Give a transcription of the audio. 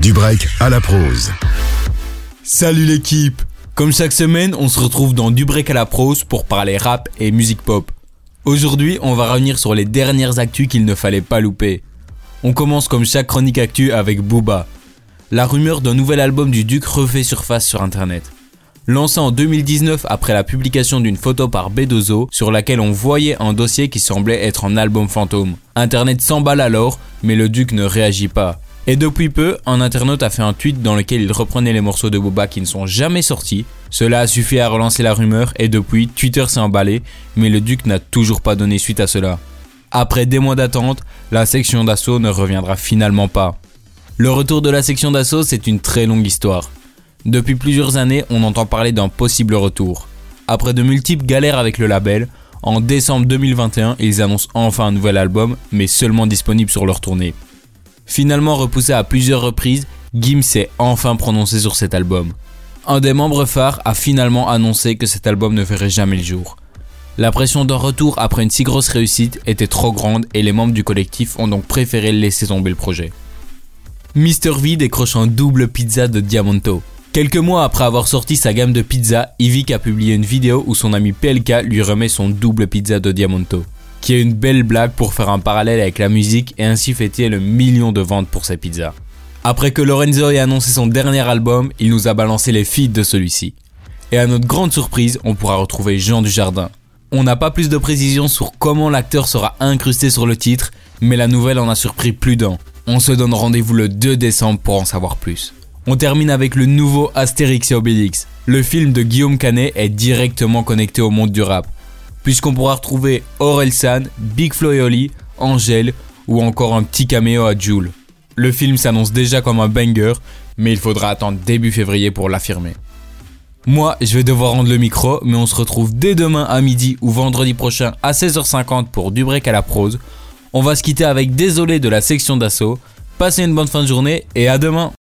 Du break à la prose. Salut l'équipe Comme chaque semaine, on se retrouve dans Du break à la prose pour parler rap et musique pop. Aujourd'hui, on va revenir sur les dernières actus qu'il ne fallait pas louper. On commence comme chaque chronique actu avec Booba. La rumeur d'un nouvel album du Duc refait surface sur internet. Lancé en 2019 après la publication d'une photo par Bedozo sur laquelle on voyait un dossier qui semblait être un album fantôme. Internet s'emballe alors, mais le Duc ne réagit pas. Et depuis peu, un internaute a fait un tweet dans lequel il reprenait les morceaux de Boba qui ne sont jamais sortis. Cela a suffi à relancer la rumeur et depuis, Twitter s'est emballé, mais le Duc n'a toujours pas donné suite à cela. Après des mois d'attente, la section d'assaut ne reviendra finalement pas. Le retour de la section d'assaut, c'est une très longue histoire. Depuis plusieurs années, on entend parler d'un possible retour. Après de multiples galères avec le label, en décembre 2021, ils annoncent enfin un nouvel album, mais seulement disponible sur leur tournée. Finalement repoussé à plusieurs reprises, Gim s'est enfin prononcé sur cet album. Un des membres phares a finalement annoncé que cet album ne verrait jamais le jour. La pression d'un retour après une si grosse réussite était trop grande et les membres du collectif ont donc préféré laisser tomber le projet. Mr V décroche un double pizza de Diamonto. Quelques mois après avoir sorti sa gamme de pizza, Yvick a publié une vidéo où son ami PLK lui remet son double pizza de Diamonto qui est une belle blague pour faire un parallèle avec la musique et ainsi fêter le million de ventes pour ses pizzas. Après que Lorenzo ait annoncé son dernier album, il nous a balancé les feeds de celui-ci. Et à notre grande surprise, on pourra retrouver Jean Dujardin. On n'a pas plus de précisions sur comment l'acteur sera incrusté sur le titre, mais la nouvelle en a surpris plus d'un. On se donne rendez-vous le 2 décembre pour en savoir plus. On termine avec le nouveau Astérix et Obélix. Le film de Guillaume Canet est directement connecté au monde du rap puisqu'on pourra retrouver Orelsan, Big Flo et Oli, Angèle ou encore un petit caméo à Jules. Le film s'annonce déjà comme un banger, mais il faudra attendre début février pour l'affirmer. Moi, je vais devoir rendre le micro, mais on se retrouve dès demain à midi ou vendredi prochain à 16h50 pour du break à la prose. On va se quitter avec Désolé de la section d'assaut. Passez une bonne fin de journée et à demain